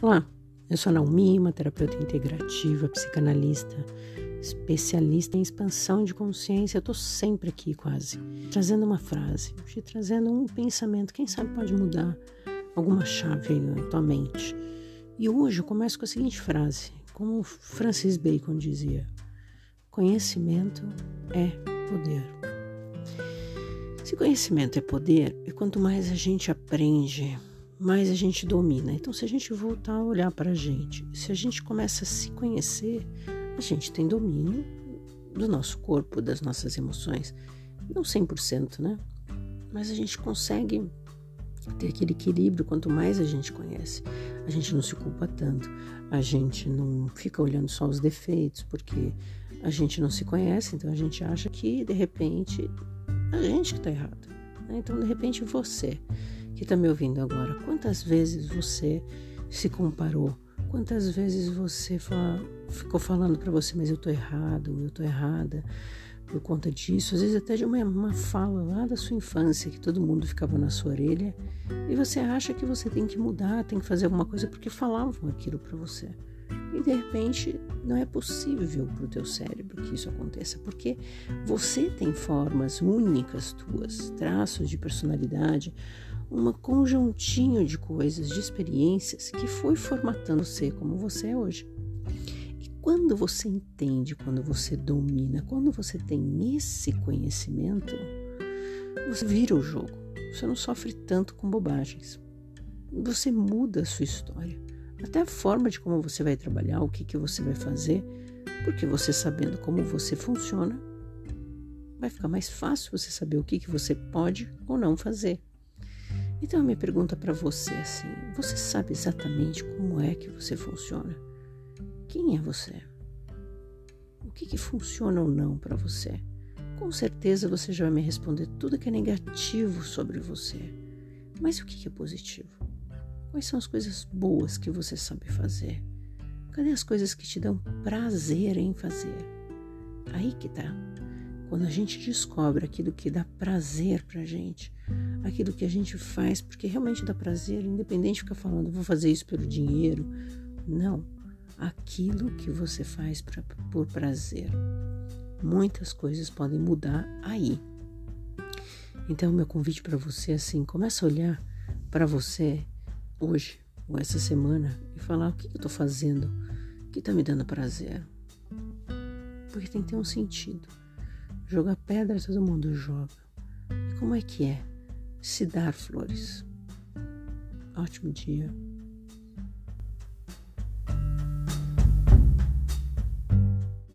Olá, eu sou a Naomi, uma terapeuta integrativa, psicanalista, especialista em expansão de consciência. Eu tô sempre aqui, quase, trazendo uma frase, te trazendo um pensamento. Quem sabe pode mudar alguma chave na tua mente. E hoje eu começo com a seguinte frase, como Francis Bacon dizia: Conhecimento é poder. Se conhecimento é poder, e quanto mais a gente aprende, mais a gente domina. Então, se a gente voltar a olhar para a gente, se a gente começa a se conhecer, a gente tem domínio do nosso corpo, das nossas emoções. Não 100%, né? Mas a gente consegue ter aquele equilíbrio quanto mais a gente conhece. A gente não se culpa tanto, a gente não fica olhando só os defeitos, porque a gente não se conhece, então a gente acha que de repente a gente que está errado. Né? Então, de repente, você que está me ouvindo agora, quantas vezes você se comparou? Quantas vezes você ficou falando para você, mas eu tô errado, eu tô errada por conta disso? Às vezes até de uma, uma fala lá da sua infância que todo mundo ficava na sua orelha e você acha que você tem que mudar, tem que fazer alguma coisa porque falavam aquilo para você. E de repente não é possível para o teu cérebro que isso aconteça, porque você tem formas únicas tuas, traços de personalidade, um conjuntinho de coisas, de experiências que foi formatando você como você é hoje. E quando você entende, quando você domina, quando você tem esse conhecimento, você vira o jogo. Você não sofre tanto com bobagens. Você muda a sua história. Até a forma de como você vai trabalhar, o que, que você vai fazer, porque você sabendo como você funciona, vai ficar mais fácil você saber o que, que você pode ou não fazer. Então, minha pergunta para você assim: você sabe exatamente como é que você funciona? Quem é você? O que, que funciona ou não para você? Com certeza você já vai me responder tudo que é negativo sobre você. Mas o que, que é positivo? Quais são as coisas boas que você sabe fazer? Cadê as coisas que te dão prazer em fazer? Aí que tá. Quando a gente descobre aquilo que dá prazer pra gente, aquilo que a gente faz porque realmente dá prazer, independente de ficar falando, vou fazer isso pelo dinheiro. Não. Aquilo que você faz pra, por prazer. Muitas coisas podem mudar aí. Então, meu convite para você é assim: começa a olhar para você hoje, ou essa semana, e falar o que eu estou fazendo que está me dando prazer. Porque tem que ter um sentido. Jogar pedra todo mundo joga. E como é que é se dar flores? Ótimo dia.